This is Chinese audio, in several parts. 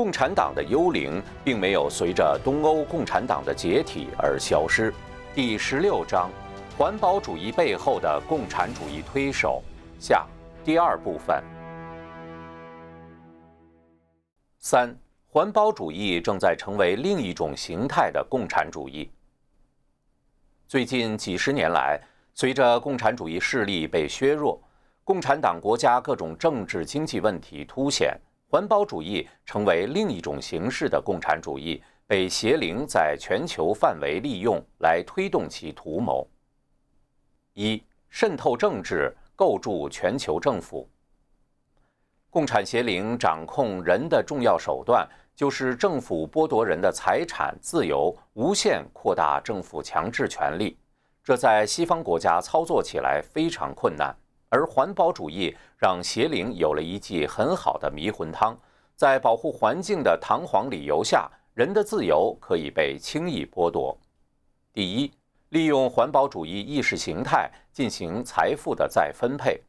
共产党的幽灵并没有随着东欧共产党的解体而消失。第十六章：环保主义背后的共产主义推手下第二部分。三、环保主义正在成为另一种形态的共产主义。最近几十年来，随着共产主义势力被削弱，共产党国家各种政治经济问题凸显。环保主义成为另一种形式的共产主义，被邪灵在全球范围利用来推动其图谋。一、渗透政治，构筑全球政府。共产邪灵掌控人的重要手段，就是政府剥夺人的财产自由，无限扩大政府强制权力。这在西方国家操作起来非常困难。而环保主义让邪灵有了一剂很好的迷魂汤，在保护环境的堂皇理由下，人的自由可以被轻易剥夺。第一，利用环保主义意识形态进行财富的再分配。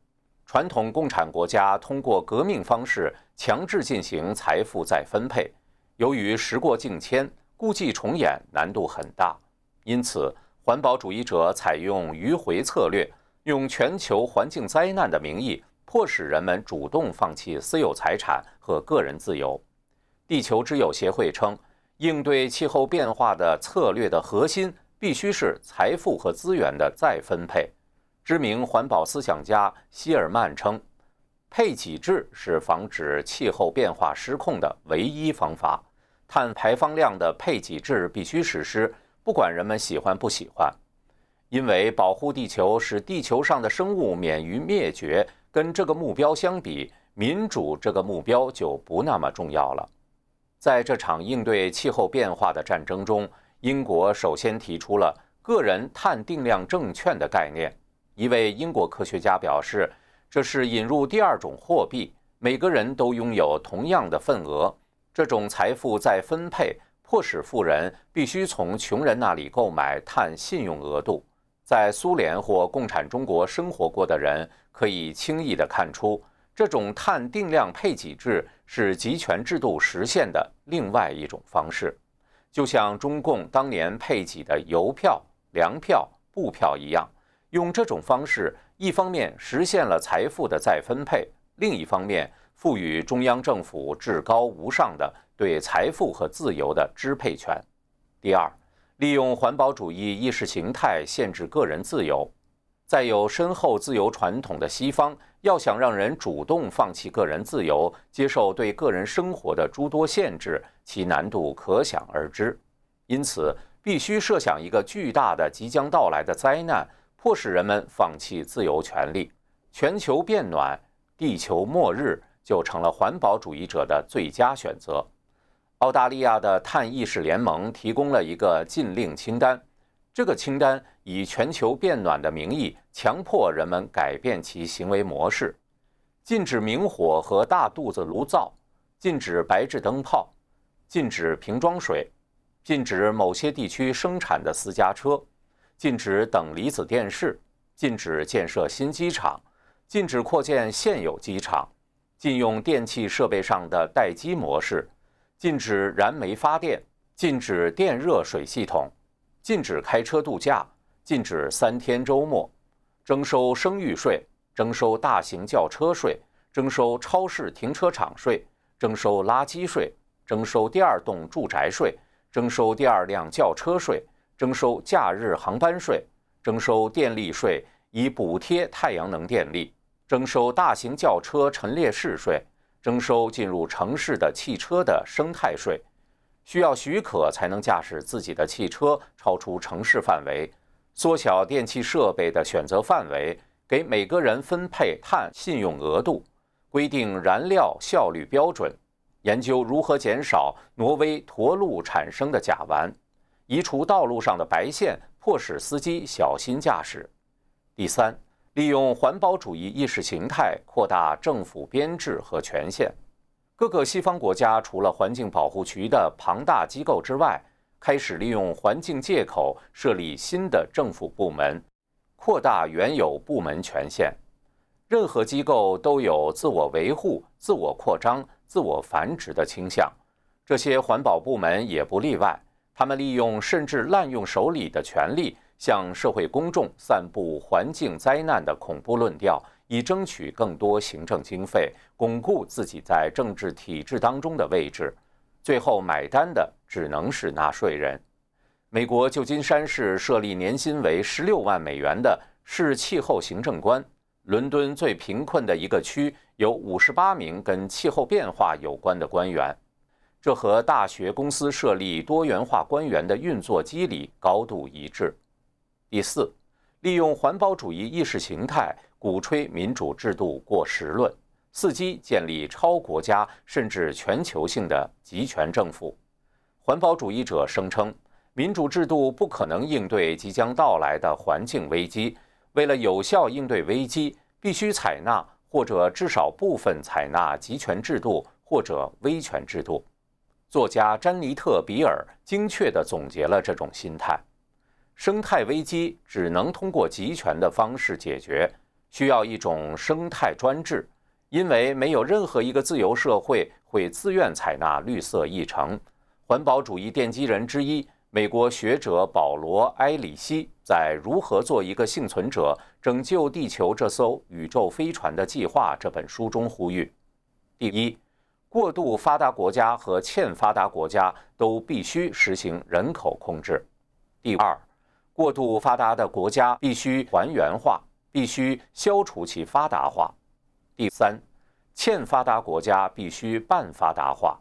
传统共产国家通过革命方式强制进行财富再分配，由于时过境迁，故伎重演难度很大，因此环保主义者采用迂回策略。用全球环境灾难的名义，迫使人们主动放弃私有财产和个人自由。地球之友协会称，应对气候变化的策略的核心必须是财富和资源的再分配。知名环保思想家希尔曼称，配给制是防止气候变化失控的唯一方法。碳排放量的配给制必须实施，不管人们喜欢不喜欢。因为保护地球使地球上的生物免于灭绝，跟这个目标相比，民主这个目标就不那么重要了。在这场应对气候变化的战争中，英国首先提出了个人碳定量证券的概念。一位英国科学家表示，这是引入第二种货币，每个人都拥有同样的份额。这种财富再分配，迫使富人必须从穷人那里购买碳信用额度。在苏联或共产中国生活过的人可以轻易地看出，这种碳定量配给制是集权制度实现的另外一种方式，就像中共当年配给的邮票、粮票、布票一样。用这种方式，一方面实现了财富的再分配，另一方面赋予中央政府至高无上的对财富和自由的支配权。第二。利用环保主义意识形态限制个人自由，在有深厚自由传统的西方，要想让人主动放弃个人自由，接受对个人生活的诸多限制，其难度可想而知。因此，必须设想一个巨大的即将到来的灾难，迫使人们放弃自由权利。全球变暖、地球末日就成了环保主义者的最佳选择。澳大利亚的碳意识联盟提供了一个禁令清单，这个清单以全球变暖的名义强迫人们改变其行为模式：禁止明火和大肚子炉灶，禁止白炽灯泡，禁止瓶装水，禁止某些地区生产的私家车，禁止等离子电视，禁止建设新机场，禁止扩建现有机场，禁用电气设备上的待机模式。禁止燃煤发电，禁止电热水系统，禁止开车度假，禁止三天周末，征收生育税，征收大型轿车税，征收超市停车场税，征收垃圾税，征收第二栋住宅税，征收第二辆轿车税，征收假日航班税，征收电力税以补贴太阳能电力，征收大型轿车陈列室税。征收进入城市的汽车的生态税，需要许可才能驾驶自己的汽车超出城市范围，缩小电气设备的选择范围，给每个人分配碳信用额度，规定燃料效率标准，研究如何减少挪威驼鹿产生的甲烷，移除道路上的白线，迫使司机小心驾驶。第三。利用环保主义意识形态扩大政府编制和权限，各个西方国家除了环境保护局的庞大机构之外，开始利用环境借口设立新的政府部门，扩大原有部门权限。任何机构都有自我维护、自我扩张、自我繁殖的倾向，这些环保部门也不例外。他们利用甚至滥用手里的权力，向社会公众散布环境灾难的恐怖论调，以争取更多行政经费，巩固自己在政治体制当中的位置。最后买单的只能是纳税人。美国旧金山市设立年薪为十六万美元的市气候行政官。伦敦最贫困的一个区有五十八名跟气候变化有关的官员。这和大学公司设立多元化官员的运作机理高度一致。第四，利用环保主义意识形态鼓吹民主制度过时论，伺机建立超国家甚至全球性的集权政府。环保主义者声称，民主制度不可能应对即将到来的环境危机。为了有效应对危机，必须采纳或者至少部分采纳集权制度或者威权制度。作家詹妮特·比尔精确地总结了这种心态：生态危机只能通过集权的方式解决，需要一种生态专制，因为没有任何一个自由社会会自愿采纳绿色议程。环保主义奠基人之一，美国学者保罗·埃里希在《如何做一个幸存者：拯救地球这艘宇宙飞船的计划》这本书中呼吁：第一。过度发达国家和欠发达国家都必须实行人口控制。第二，过度发达的国家必须还原化，必须消除其发达化。第三，欠发达国家必须半发达化。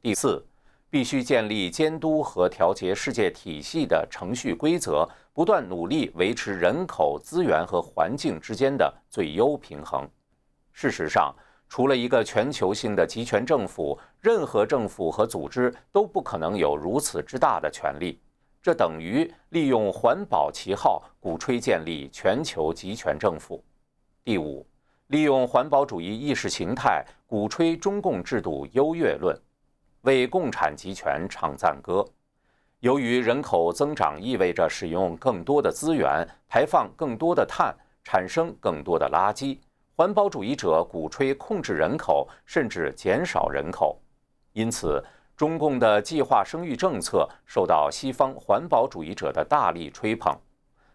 第四，必须建立监督和调节世界体系的程序规则，不断努力维持人口、资源和环境之间的最优平衡。事实上。除了一个全球性的集权政府，任何政府和组织都不可能有如此之大的权力。这等于利用环保旗号鼓吹建立全球集权政府。第五，利用环保主义意识形态鼓吹中共制度优越论，为共产集权唱赞歌。由于人口增长意味着使用更多的资源，排放更多的碳，产生更多的垃圾。环保主义者鼓吹控制人口，甚至减少人口，因此中共的计划生育政策受到西方环保主义者的大力吹捧。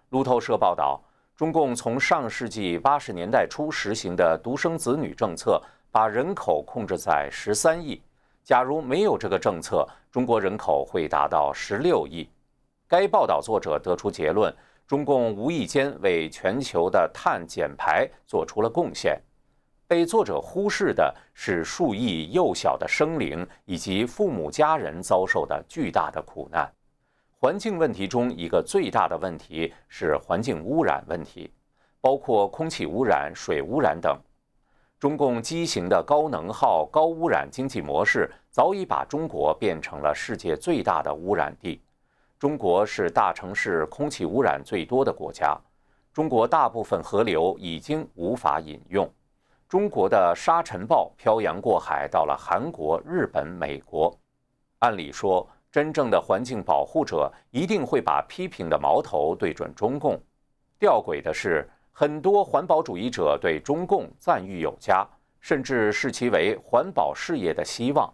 路透社报道，中共从上世纪八十年代初实行的独生子女政策，把人口控制在十三亿。假如没有这个政策，中国人口会达到十六亿。该报道作者得出结论。中共无意间为全球的碳减排做出了贡献，被作者忽视的是数亿幼小的生灵以及父母家人遭受的巨大的苦难。环境问题中一个最大的问题是环境污染问题，包括空气污染、水污染等。中共畸形的高能耗、高污染经济模式早已把中国变成了世界最大的污染地。中国是大城市空气污染最多的国家，中国大部分河流已经无法饮用，中国的沙尘暴漂洋过海到了韩国、日本、美国。按理说，真正的环境保护者一定会把批评的矛头对准中共。吊诡的是，很多环保主义者对中共赞誉有加，甚至视其为环保事业的希望。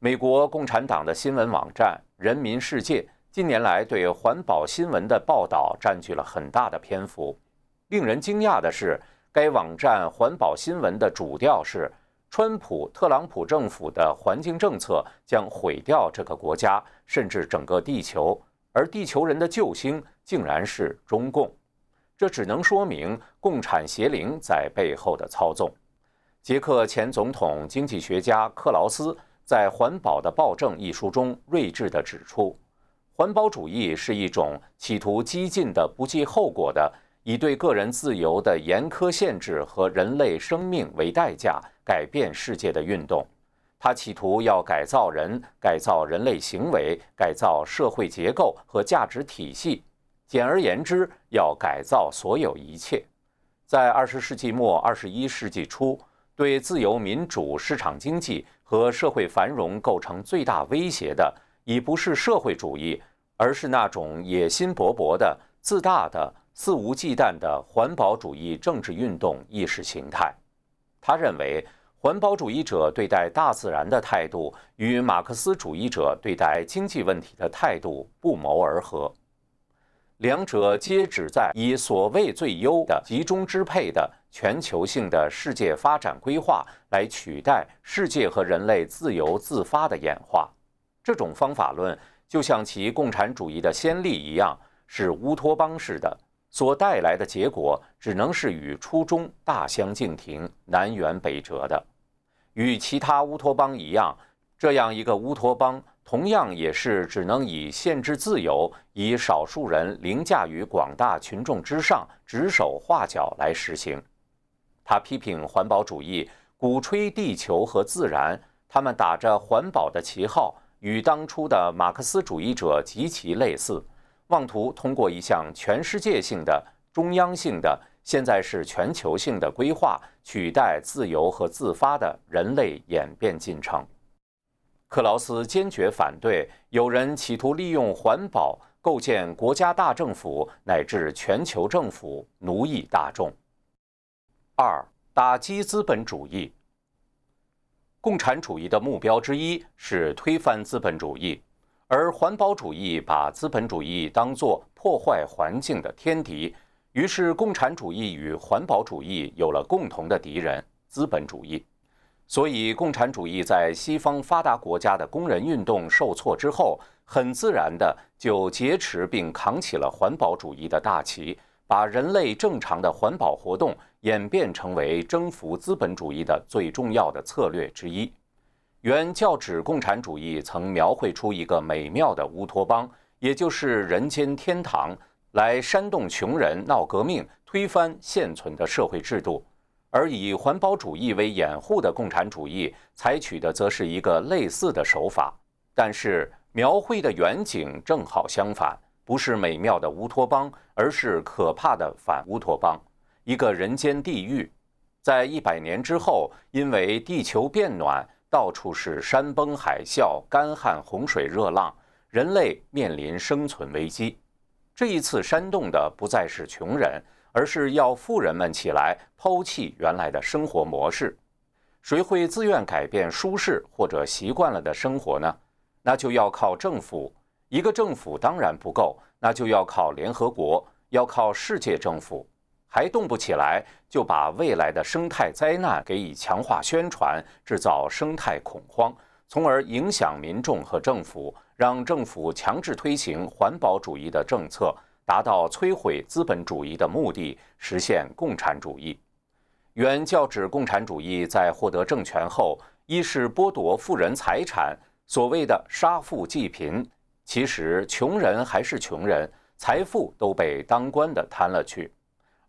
美国共产党的新闻网站《人民世界》。近年来，对环保新闻的报道占据了很大的篇幅。令人惊讶的是，该网站环保新闻的主调是：川普、特朗普政府的环境政策将毁掉这个国家，甚至整个地球，而地球人的救星竟然是中共。这只能说明共产邪灵在背后的操纵。捷克前总统、经济学家克劳斯在《环保的暴政》一书中睿智地指出。环保主义是一种企图激进的、不计后果的，以对个人自由的严苛限制和人类生命为代价改变世界的运动。它企图要改造人、改造人类行为、改造社会结构和价值体系。简而言之，要改造所有一切。在二十世纪末、二十一世纪初，对自由民主、市场经济和社会繁荣构成最大威胁的，已不是社会主义。而是那种野心勃勃的、自大的、肆无忌惮的环保主义政治运动意识形态。他认为，环保主义者对待大自然的态度与马克思主义者对待经济问题的态度不谋而合，两者皆旨在以所谓最优的集中支配的全球性的世界发展规划来取代世界和人类自由自发的演化。这种方法论就像其共产主义的先例一样，是乌托邦式的，所带来的结果只能是与初衷大相径庭、南辕北辙的。与其他乌托邦一样，这样一个乌托邦同样也是只能以限制自由、以少数人凌驾于广大群众之上、指手画脚来实行。他批评环保主义，鼓吹地球和自然，他们打着环保的旗号，与当初的马克思主义者极其类似，妄图通过一项全世界性的、中央性的。现在是全球性的规划取代自由和自发的人类演变进程。克劳斯坚决反对有人企图利用环保构建国家大政府乃至全球政府奴役大众。二、打击资本主义。共产主义的目标之一是推翻资本主义，而环保主义把资本主义当作破坏环境的天敌。于是，共产主义与环保主义有了共同的敌人——资本主义。所以，共产主义在西方发达国家的工人运动受挫之后，很自然的就劫持并扛起了环保主义的大旗，把人类正常的环保活动演变成为征服资本主义的最重要的策略之一。原教旨共产主义曾描绘出一个美妙的乌托邦，也就是人间天堂。来煽动穷人闹革命，推翻现存的社会制度，而以环保主义为掩护的共产主义采取的则是一个类似的手法，但是描绘的远景正好相反，不是美妙的乌托邦，而是可怕的反乌托邦，一个人间地狱。在一百年之后，因为地球变暖，到处是山崩海啸、干旱洪水热浪，人类面临生存危机。这一次煽动的不再是穷人，而是要富人们起来抛弃原来的生活模式。谁会自愿改变舒适或者习惯了的生活呢？那就要靠政府。一个政府当然不够，那就要靠联合国，要靠世界政府。还动不起来，就把未来的生态灾难给以强化宣传，制造生态恐慌，从而影响民众和政府。让政府强制推行环保主义的政策，达到摧毁资本主义的目的，实现共产主义。原教旨共产主义在获得政权后，一是剥夺富人财产，所谓的杀富济贫，其实穷人还是穷人，财富都被当官的贪了去；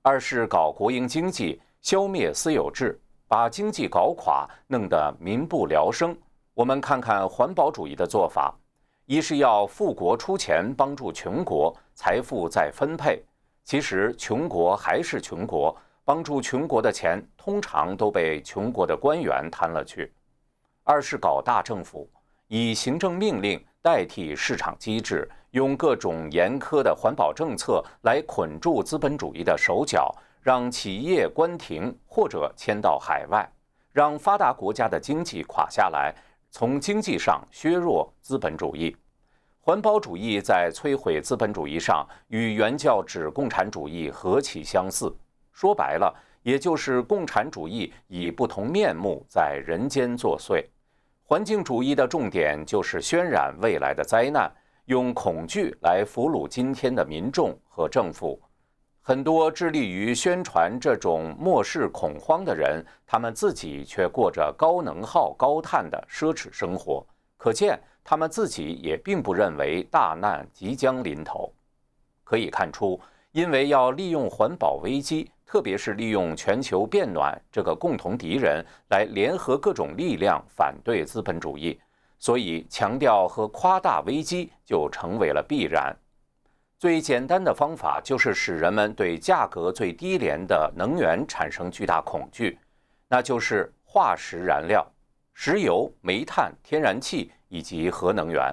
二是搞国营经济，消灭私有制，把经济搞垮，弄得民不聊生。我们看看环保主义的做法。一是要富国出钱帮助穷国，财富再分配。其实穷国还是穷国，帮助穷国的钱通常都被穷国的官员贪了去。二是搞大政府，以行政命令代替市场机制，用各种严苛的环保政策来捆住资本主义的手脚，让企业关停或者迁到海外，让发达国家的经济垮下来。从经济上削弱资本主义，环保主义在摧毁资本主义上与原教旨共产主义何其相似。说白了，也就是共产主义以不同面目在人间作祟。环境主义的重点就是渲染未来的灾难，用恐惧来俘虏今天的民众和政府。很多致力于宣传这种末世恐慌的人，他们自己却过着高能耗、高碳的奢侈生活。可见，他们自己也并不认为大难即将临头。可以看出，因为要利用环保危机，特别是利用全球变暖这个共同敌人来联合各种力量反对资本主义，所以强调和夸大危机就成为了必然。最简单的方法就是使人们对价格最低廉的能源产生巨大恐惧，那就是化石燃料、石油、煤炭、天然气以及核能源。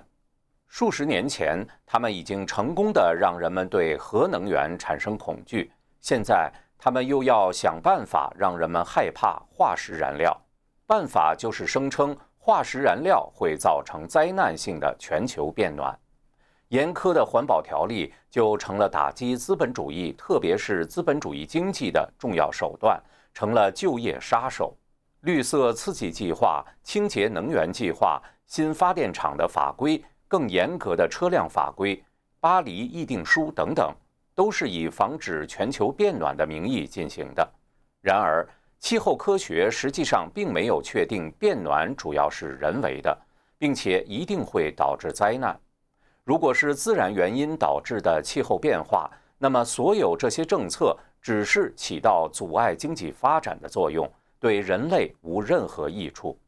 数十年前，他们已经成功的让人们对核能源产生恐惧，现在他们又要想办法让人们害怕化石燃料。办法就是声称化石燃料会造成灾难性的全球变暖。严苛的环保条例就成了打击资本主义，特别是资本主义经济的重要手段，成了就业杀手。绿色刺激计划、清洁能源计划、新发电厂的法规、更严格的车辆法规、巴黎议定书等等，都是以防止全球变暖的名义进行的。然而，气候科学实际上并没有确定变暖主要是人为的，并且一定会导致灾难。如果是自然原因导致的气候变化，那么所有这些政策只是起到阻碍经济发展的作用。对人类无任何益处，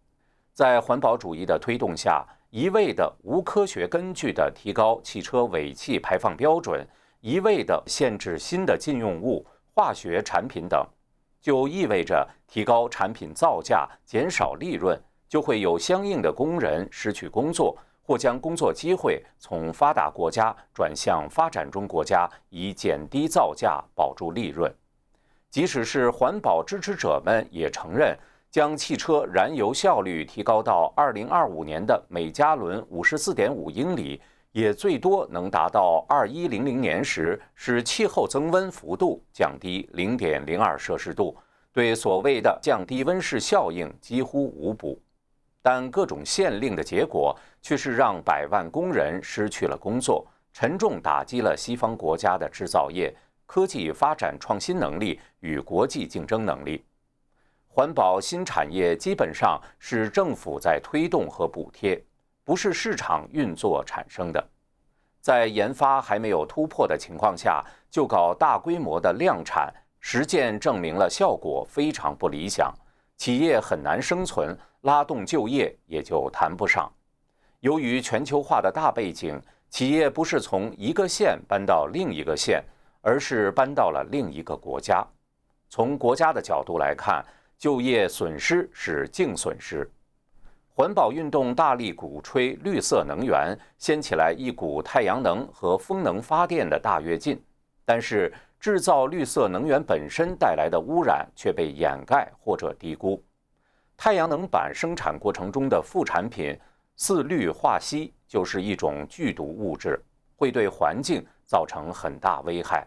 在环保主义的推动下，一味的无科学根据的提高汽车尾气排放标准，一味的限制新的禁用物、化学产品等，就意味着提高产品造价、减少利润，就会有相应的工人失去工作，或将工作机会从发达国家转向发展中国家，以减低造价、保住利润。即使是环保支持者们也承认，将汽车燃油效率提高到2025年的每加仑54.5英里，也最多能达到2100年时使气候增温幅度降低0.02摄氏度，对所谓的降低温室效应几乎无补。但各种限令的结果却是让百万工人失去了工作，沉重打击了西方国家的制造业。科技发展创新能力与国际竞争能力，环保新产业基本上是政府在推动和补贴，不是市场运作产生的。在研发还没有突破的情况下，就搞大规模的量产，实践证明了效果非常不理想，企业很难生存，拉动就业也就谈不上。由于全球化的大背景，企业不是从一个县搬到另一个县。而是搬到了另一个国家。从国家的角度来看，就业损失是净损失。环保运动大力鼓吹绿色能源，掀起来一股太阳能和风能发电的大跃进。但是，制造绿色能源本身带来的污染却被掩盖或者低估。太阳能板生产过程中的副产品四氯化锡就是一种剧毒物质，会对环境。造成很大危害，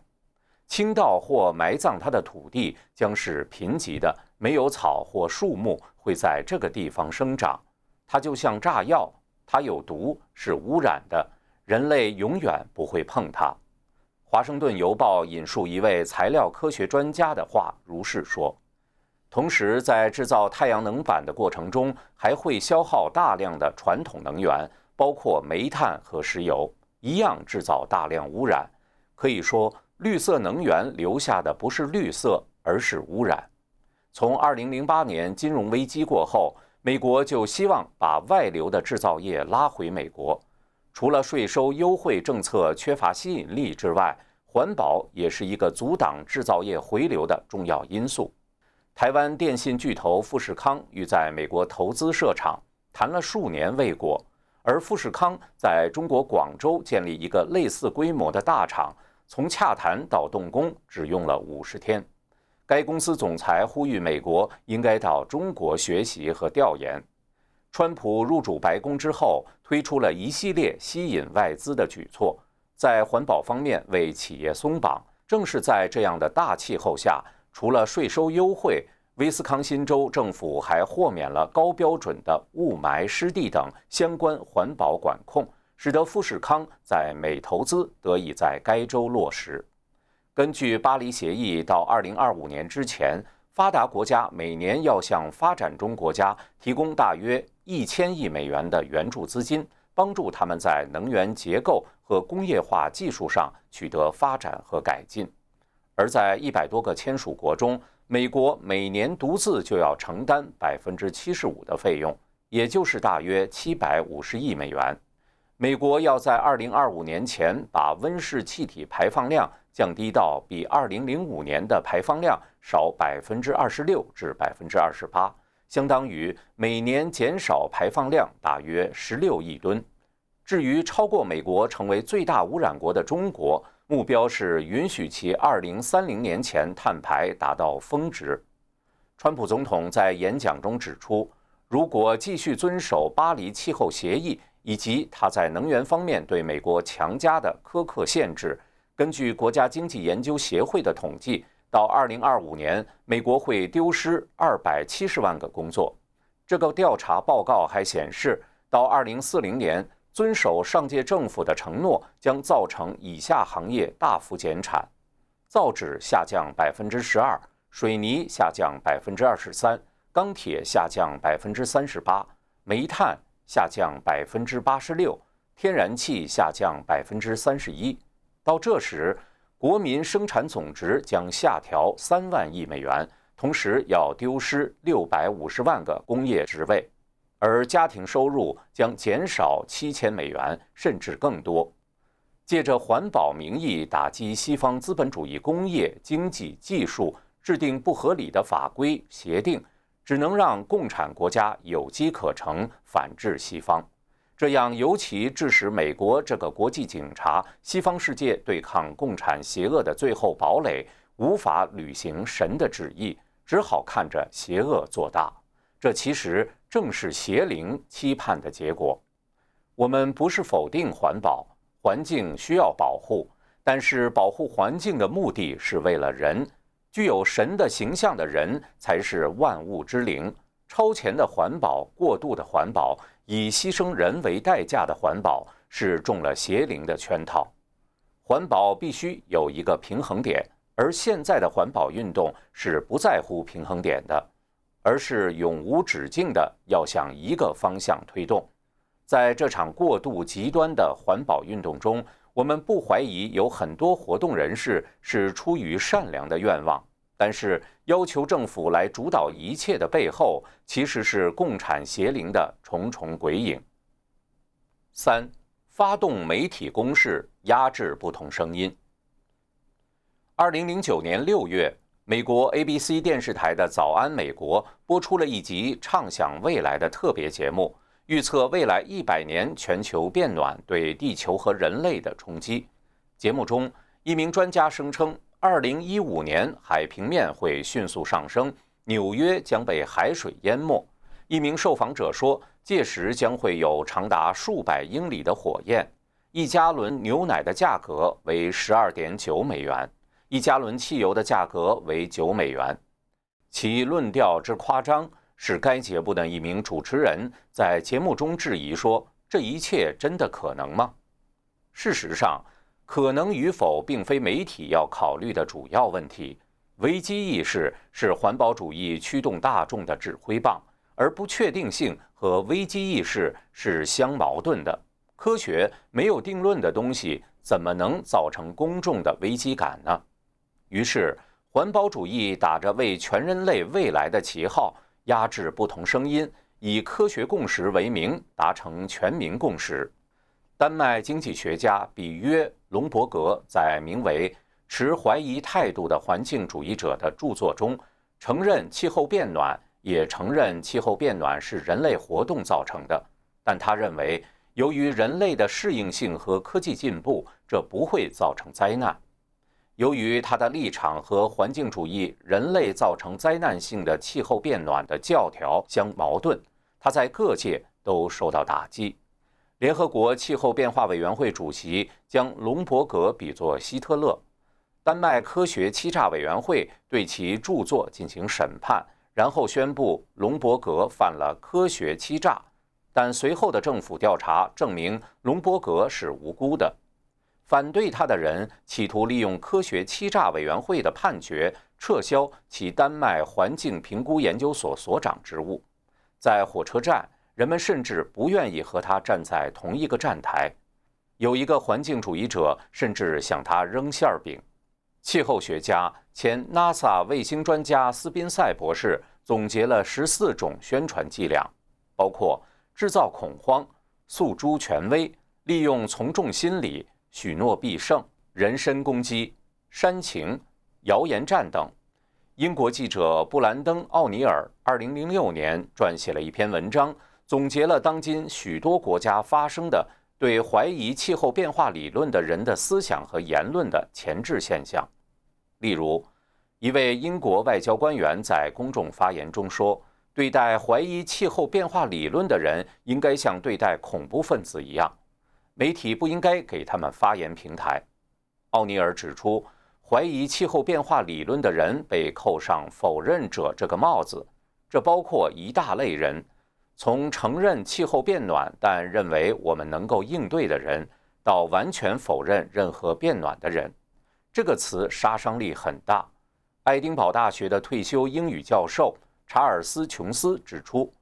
倾倒或埋葬它的土地将是贫瘠的，没有草或树木会在这个地方生长。它就像炸药，它有毒，是污染的，人类永远不会碰它。华盛顿邮报引述一位材料科学专家的话，如是说。同时，在制造太阳能板的过程中，还会消耗大量的传统能源，包括煤炭和石油。一样制造大量污染，可以说绿色能源留下的不是绿色，而是污染。从2008年金融危机过后，美国就希望把外流的制造业拉回美国。除了税收优惠政策缺乏吸引力之外，环保也是一个阻挡制造业回流的重要因素。台湾电信巨头富士康欲在美国投资设厂，谈了数年未果。而富士康在中国广州建立一个类似规模的大厂，从洽谈到动工只用了五十天。该公司总裁呼吁美国应该到中国学习和调研。川普入主白宫之后，推出了一系列吸引外资的举措，在环保方面为企业松绑。正是在这样的大气候下，除了税收优惠。威斯康辛州政府还豁免了高标准的雾霾、湿地等相关环保管控，使得富士康在美投资得以在该州落实。根据巴黎协议，到2025年之前，发达国家每年要向发展中国家提供大约一千亿美元的援助资金，帮助他们在能源结构和工业化技术上取得发展和改进。而在一百多个签署国中，美国每年独自就要承担百分之七十五的费用，也就是大约七百五十亿美元。美国要在二零二五年前把温室气体排放量降低到比二零零五年的排放量少百分之二十六至百分之二十八，相当于每年减少排放量大约十六亿吨。至于超过美国成为最大污染国的中国，目标是允许其2030年前碳排达到峰值。川普总统在演讲中指出，如果继续遵守巴黎气候协议以及他在能源方面对美国强加的苛刻限制，根据国家经济研究协会的统计，到2025年，美国会丢失270万个工作。这个调查报告还显示，到2040年，遵守上届政府的承诺将造成以下行业大幅减产：造纸下降12%，水泥下降23%，钢铁下降38%，煤炭下降86%，天然气下降31%。到这时，国民生产总值将下调三万亿美元，同时要丢失六百五十万个工业职位。而家庭收入将减少七千美元，甚至更多。借着环保名义打击西方资本主义工业、经济、技术，制定不合理的法规协定，只能让共产国家有机可乘，反制西方。这样尤其致使美国这个国际警察、西方世界对抗共产邪恶的最后堡垒，无法履行神的旨意，只好看着邪恶做大。这其实。正是邪灵期盼的结果。我们不是否定环保，环境需要保护，但是保护环境的目的是为了人。具有神的形象的人才是万物之灵。超前的环保、过度的环保、以牺牲人为代价的环保，是中了邪灵的圈套。环保必须有一个平衡点，而现在的环保运动是不在乎平衡点的。而是永无止境的要向一个方向推动，在这场过度极端的环保运动中，我们不怀疑有很多活动人士是出于善良的愿望，但是要求政府来主导一切的背后，其实是共产邪灵的重重鬼影。三，发动媒体攻势，压制不同声音。二零零九年六月。美国 ABC 电视台的《早安美国》播出了一集畅想未来的特别节目，预测未来一百年全球变暖对地球和人类的冲击。节目中，一名专家声称，二零一五年海平面会迅速上升，纽约将被海水淹没。一名受访者说，届时将会有长达数百英里的火焰。一加仑牛奶的价格为十二点九美元。一加仑汽油的价格为九美元，其论调之夸张，使该节目的一名主持人在节目中质疑说：“这一切真的可能吗？”事实上，可能与否并非媒体要考虑的主要问题。危机意识是环保主义驱动大众的指挥棒，而不确定性和危机意识是相矛盾的。科学没有定论的东西，怎么能造成公众的危机感呢？于是，环保主义打着为全人类未来的旗号，压制不同声音，以科学共识为名，达成全民共识。丹麦经济学家比约·隆伯格在名为《持怀疑态度的环境主义者》的著作中，承认气候变暖，也承认气候变暖是人类活动造成的。但他认为，由于人类的适应性和科技进步，这不会造成灾难。由于他的立场和环境主义人类造成灾难性的气候变暖的教条相矛盾，他在各界都受到打击。联合国气候变化委员会主席将隆伯格比作希特勒。丹麦科学欺诈委员会对其著作进行审判，然后宣布隆伯格犯了科学欺诈。但随后的政府调查证明隆伯格是无辜的。反对他的人企图利用科学欺诈委员会的判决撤销其丹麦环境评估研究所所长职务。在火车站，人们甚至不愿意和他站在同一个站台。有一个环境主义者甚至向他扔馅饼。气候学家、前 NASA 卫星专家斯宾塞博士总结了十四种宣传伎俩，包括制造恐慌、诉诸权威、利用从众心理。许诺必胜、人身攻击、煽情、谣言战等。英国记者布兰登·奥尼尔2006年撰写了一篇文章，总结了当今许多国家发生的对怀疑气候变化理论的人的思想和言论的前置现象。例如，一位英国外交官员在公众发言中说：“对待怀疑气候变化理论的人，应该像对待恐怖分子一样，媒体不应该给他们发言平台。奥尼尔指出，怀疑气候变化理论的人被扣上“否认者”这个帽子，这包括一大类人，从承认气候变暖但认为我们能够应对的人，到完全否认任何变暖的人。这个词杀伤力很大。爱丁堡大学的退休英语教授。查尔斯·琼斯指出，“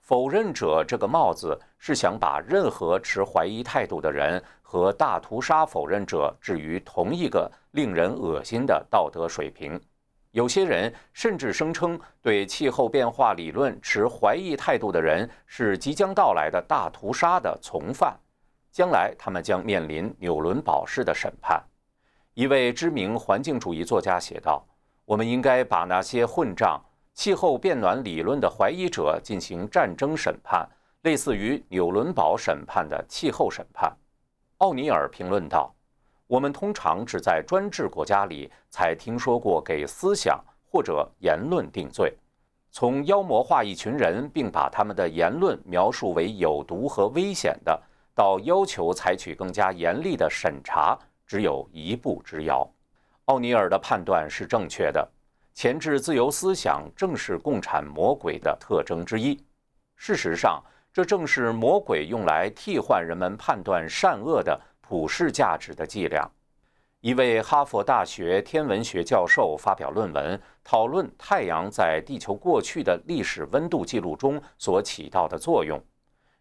否认者”这个帽子是想把任何持怀疑态度的人和大屠杀否认者置于同一个令人恶心的道德水平。有些人甚至声称，对气候变化理论持怀疑态度的人是即将到来的大屠杀的从犯，将来他们将面临纽伦堡式的审判。一位知名环境主义作家写道：“我们应该把那些混账。”气候变暖理论的怀疑者进行战争审判，类似于纽伦堡审判的气候审判。奥尼尔评论道：“我们通常只在专制国家里才听说过给思想或者言论定罪。从妖魔化一群人并把他们的言论描述为有毒和危险的，到要求采取更加严厉的审查，只有一步之遥。”奥尼尔的判断是正确的。钳制自由思想正是共产魔鬼的特征之一。事实上，这正是魔鬼用来替换人们判断善恶的普世价值的伎俩。一位哈佛大学天文学教授发表论文，讨论太阳在地球过去的历史温度记录中所起到的作用。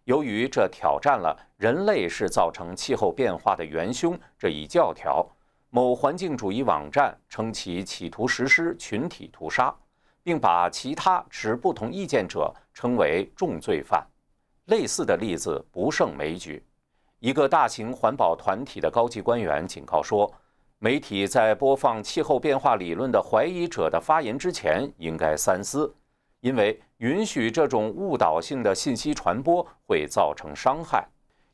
由于这挑战了“人类是造成气候变化的元凶”这一教条。某环境主义网站称其企图实施群体屠杀，并把其他持不同意见者称为重罪犯。类似的例子不胜枚举。一个大型环保团体的高级官员警告说，媒体在播放气候变化理论的怀疑者的发言之前应该三思，因为允许这种误导性的信息传播会造成伤害。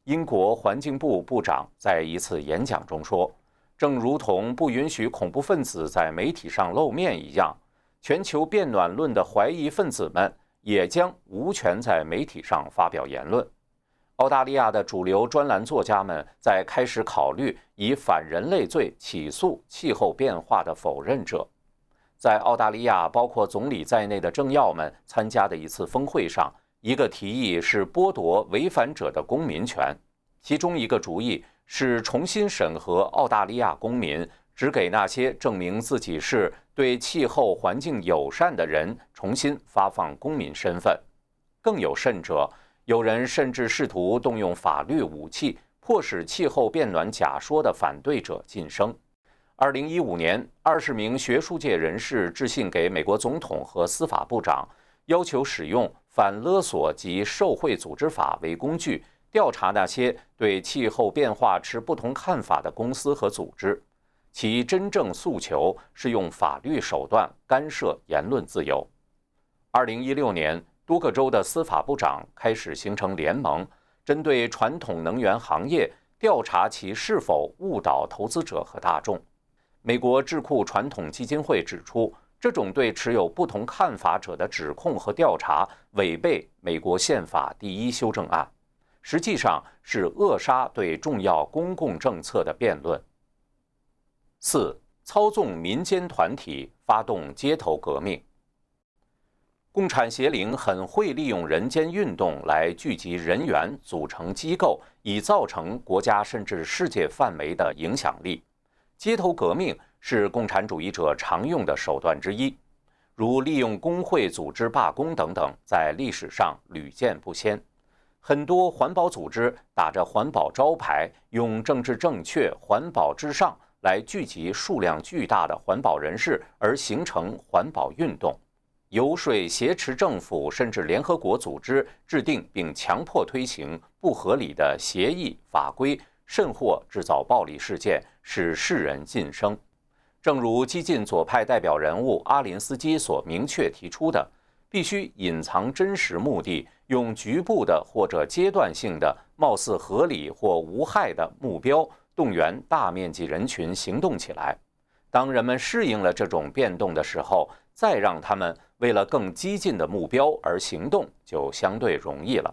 英国环境部部长在一次演讲中说。正如同不允许恐怖分子在媒体上露面一样，全球变暖论的怀疑分子们也将无权在媒体上发表言论。澳大利亚的主流专栏作家们在开始考虑以反人类罪起诉气候变化的否认者。在澳大利亚包括总理在内的政要们参加的一次峰会上，一个提议是剥夺违反者的公民权，其中一个主意。是重新审核澳大利亚公民，只给那些证明自己是对气候环境友善的人重新发放公民身份。更有甚者，有人甚至试图动用法律武器，迫使气候变暖假说的反对者晋升。二零一五年，二十名学术界人士致信给美国总统和司法部长，要求使用反勒索及受贿组织法为工具。调查那些对气候变化持不同看法的公司和组织，其真正诉求是用法律手段干涉言论自由。二零一六年，多个州的司法部长开始形成联盟，针对传统能源行业调查其是否误导投资者和大众。美国智库传统基金会指出，这种对持有不同看法者的指控和调查违背美国宪法第一修正案。实际上是扼杀对重要公共政策的辩论。四、操纵民间团体发动街头革命。共产邪灵很会利用人间运动来聚集人员、组成机构，以造成国家甚至世界范围的影响力。街头革命是共产主义者常用的手段之一，如利用工会组织罢工等等，在历史上屡见不鲜。很多环保组织打着环保招牌，用政治正确、环保至上来聚集数量巨大的环保人士，而形成环保运动，游说、挟持政府甚至联合国组织制定并强迫推行不合理的协议法规，甚或制造暴力事件，使世人晋升。正如激进左派代表人物阿林斯基所明确提出的。必须隐藏真实目的，用局部的或者阶段性的、貌似合理或无害的目标，动员大面积人群行动起来。当人们适应了这种变动的时候，再让他们为了更激进的目标而行动就相对容易了。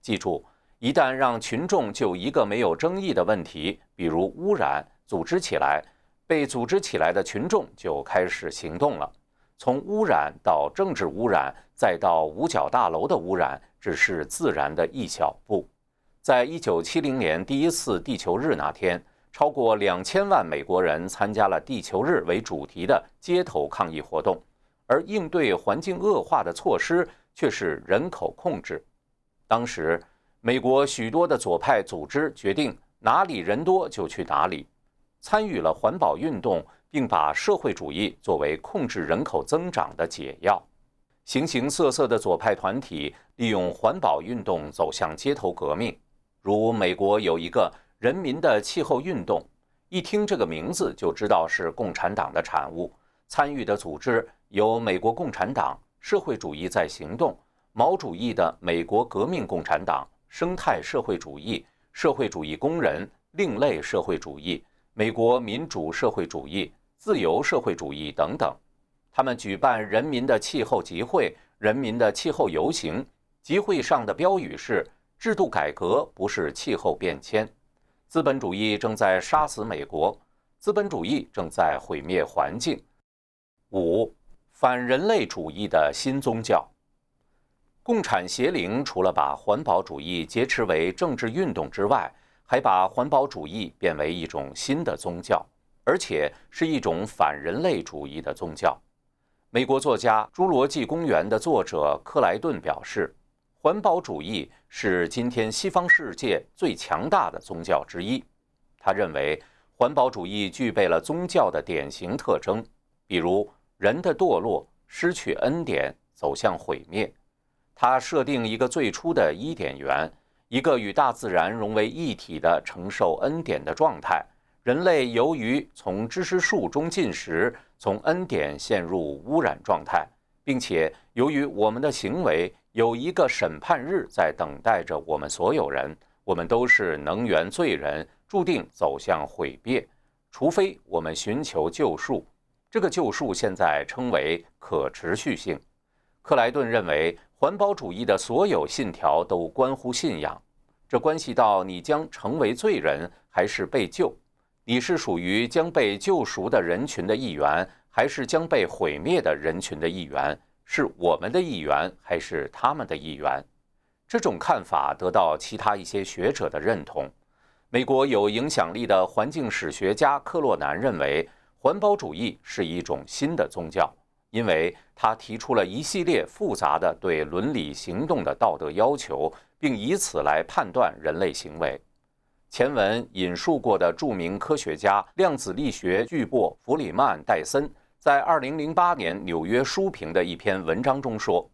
记住，一旦让群众就一个没有争议的问题，比如污染，组织起来，被组织起来的群众就开始行动了。从污染到政治污染，再到五角大楼的污染，只是自然的一小步。在一九七零年第一次地球日那天，超过两千万美国人参加了地球日为主题的街头抗议活动，而应对环境恶化的措施却是人口控制。当时，美国许多的左派组织决定哪里人多就去哪里，参与了环保运动。并把社会主义作为控制人口增长的解药。形形色色的左派团体利用环保运动走向街头革命，如美国有一个人民的气候运动，一听这个名字就知道是共产党的产物。参与的组织有美国共产党、社会主义在行动、毛主义的美国革命共产党、生态社会主义、社会主义工人、另类社会主义、美国民主社会主义。自由社会主义等等，他们举办人民的气候集会、人民的气候游行，集会上的标语是“制度改革不是气候变迁”。资本主义正在杀死美国，资本主义正在毁灭环境。五、反人类主义的新宗教，共产邪灵除了把环保主义劫持为政治运动之外，还把环保主义变为一种新的宗教。而且是一种反人类主义的宗教。美国作家《侏罗纪公园》的作者克莱顿表示，环保主义是今天西方世界最强大的宗教之一。他认为，环保主义具备了宗教的典型特征，比如人的堕落、失去恩典、走向毁灭。他设定一个最初的伊甸园，一个与大自然融为一体的承受恩典的状态。人类由于从知识树中进食，从恩典陷入污染状态，并且由于我们的行为有一个审判日在等待着我们所有人，我们都是能源罪人，注定走向毁灭。除非我们寻求救赎，这个救赎现在称为可持续性。克莱顿认为，环保主义的所有信条都关乎信仰，这关系到你将成为罪人还是被救。你是属于将被救赎的人群的一员，还是将被毁灭的人群的一员？是我们的一员，还是他们的一员？这种看法得到其他一些学者的认同。美国有影响力的环境史学家克洛南认为，环保主义是一种新的宗教，因为它提出了一系列复杂的对伦理行动的道德要求，并以此来判断人类行为。前文引述过的著名科学家、量子力学巨擘弗里曼·戴森在2008年纽约书评的一篇文章中说：“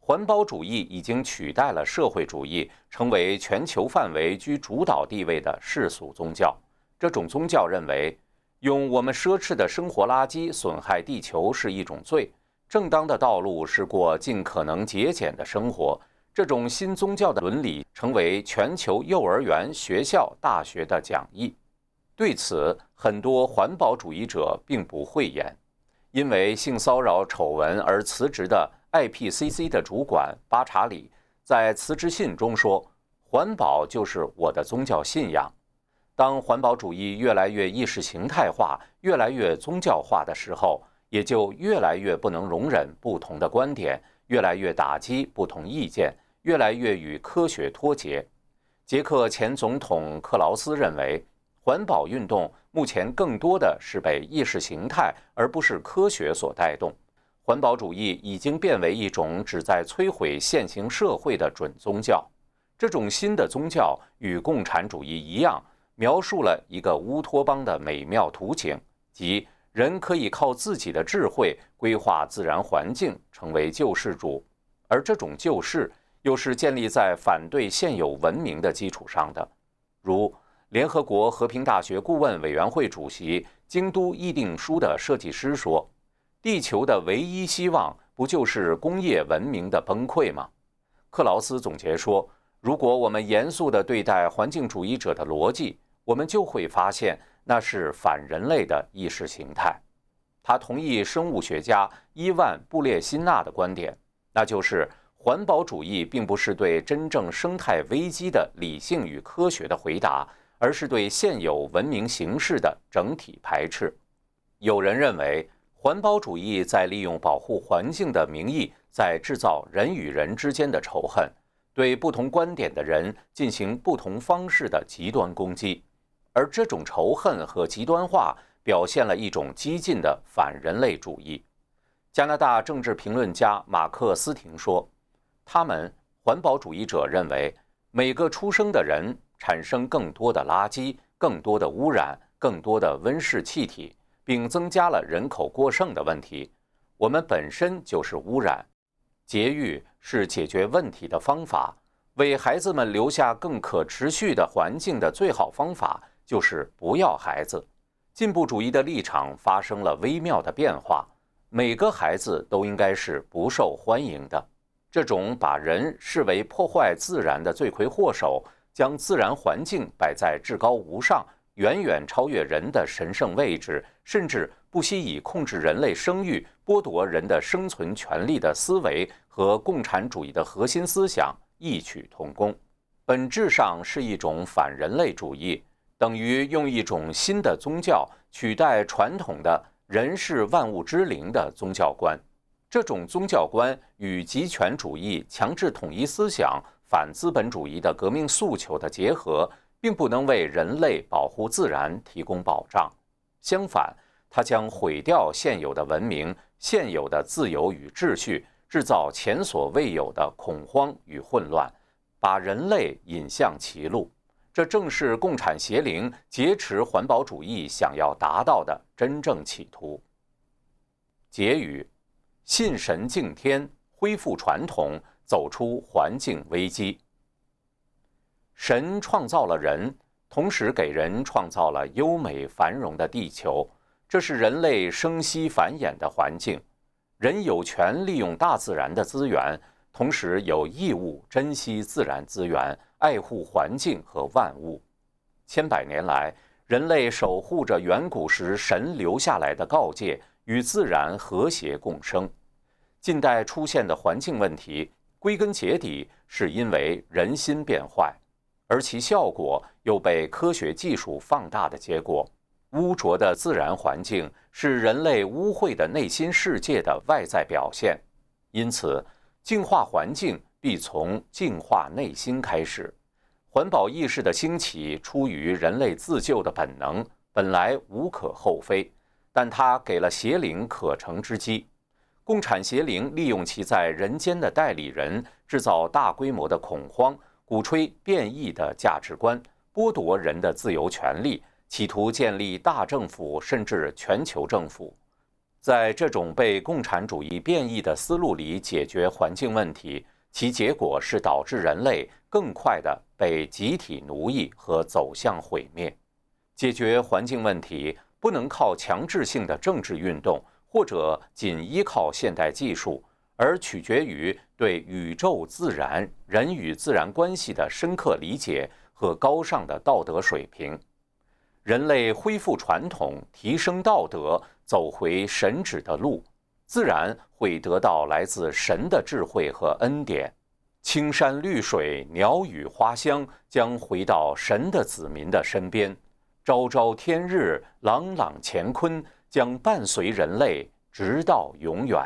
环保主义已经取代了社会主义，成为全球范围居主导地位的世俗宗教。这种宗教认为，用我们奢侈的生活垃圾损害地球是一种罪，正当的道路是过尽可能节俭的生活。”这种新宗教的伦理成为全球幼儿园、学校、大学的讲义。对此，很多环保主义者并不讳言。因为性骚扰丑闻而辞职的 IPCC 的主管巴查里在辞职信中说：“环保就是我的宗教信仰。”当环保主义越来越意识形态化、越来越宗教化的时候，也就越来越不能容忍不同的观点，越来越打击不同意见。越来越与科学脱节。捷克前总统克劳斯认为，环保运动目前更多的是被意识形态而不是科学所带动。环保主义已经变为一种旨在摧毁现行社会的准宗教。这种新的宗教与共产主义一样，描述了一个乌托邦的美妙图景，即人可以靠自己的智慧规划自然环境，成为救世主。而这种救世。又是建立在反对现有文明的基础上的，如联合国和平大学顾问委员会主席、京都议定书的设计师说：“地球的唯一希望不就是工业文明的崩溃吗？”克劳斯总结说：“如果我们严肃地对待环境主义者的逻辑，我们就会发现那是反人类的意识形态。”他同意生物学家伊万布列辛纳的观点，那就是环保主义并不是对真正生态危机的理性与科学的回答，而是对现有文明形式的整体排斥。有人认为，环保主义在利用保护环境的名义，在制造人与人之间的仇恨，对不同观点的人进行不同方式的极端攻击，而这种仇恨和极端化。表现了一种激进的反人类主义。加拿大政治评论家马克思廷说：“他们环保主义者认为，每个出生的人产生更多的垃圾、更多的污染、更多的温室气体，并增加了人口过剩的问题。我们本身就是污染。节育是解决问题的方法。为孩子们留下更可持续的环境的最好方法就是不要孩子。”进步主义的立场发生了微妙的变化。每个孩子都应该是不受欢迎的。这种把人视为破坏自然的罪魁祸首，将自然环境摆在至高无上、远远超越人的神圣位置，甚至不惜以控制人类生育、剥夺人的生存权利的思维，和共产主义的核心思想异曲同工，本质上是一种反人类主义。等于用一种新的宗教取代传统的人是万物之灵的宗教观，这种宗教观与极权主义强制统一思想、反资本主义的革命诉求的结合，并不能为人类保护自然提供保障。相反，它将毁掉现有的文明、现有的自由与秩序，制造前所未有的恐慌与混乱，把人类引向歧路。这正是共产邪灵劫持环保主义想要达到的真正企图。结语：信神敬天，恢复传统，走出环境危机。神创造了人，同时给人创造了优美繁荣的地球，这是人类生息繁衍的环境。人有权利用大自然的资源，同时有义务珍惜自然资源。爱护环境和万物，千百年来，人类守护着远古时神留下来的告诫，与自然和谐共生。近代出现的环境问题，归根结底是因为人心变坏，而其效果又被科学技术放大的结果。污浊的自然环境是人类污秽的内心世界的外在表现，因此，净化环境。必从净化内心开始。环保意识的兴起出于人类自救的本能，本来无可厚非。但它给了邪灵可乘之机。共产邪灵利用其在人间的代理人，制造大规模的恐慌，鼓吹变异的价值观，剥夺人的自由权利，企图建立大政府甚至全球政府。在这种被共产主义变异的思路里解决环境问题。其结果是导致人类更快地被集体奴役和走向毁灭。解决环境问题不能靠强制性的政治运动，或者仅依靠现代技术，而取决于对宇宙、自然、人与自然关系的深刻理解和高尚的道德水平。人类恢复传统、提升道德、走回神旨的路。自然会得到来自神的智慧和恩典，青山绿水、鸟语花香将回到神的子民的身边，昭昭天日、朗朗乾坤将伴随人类直到永远。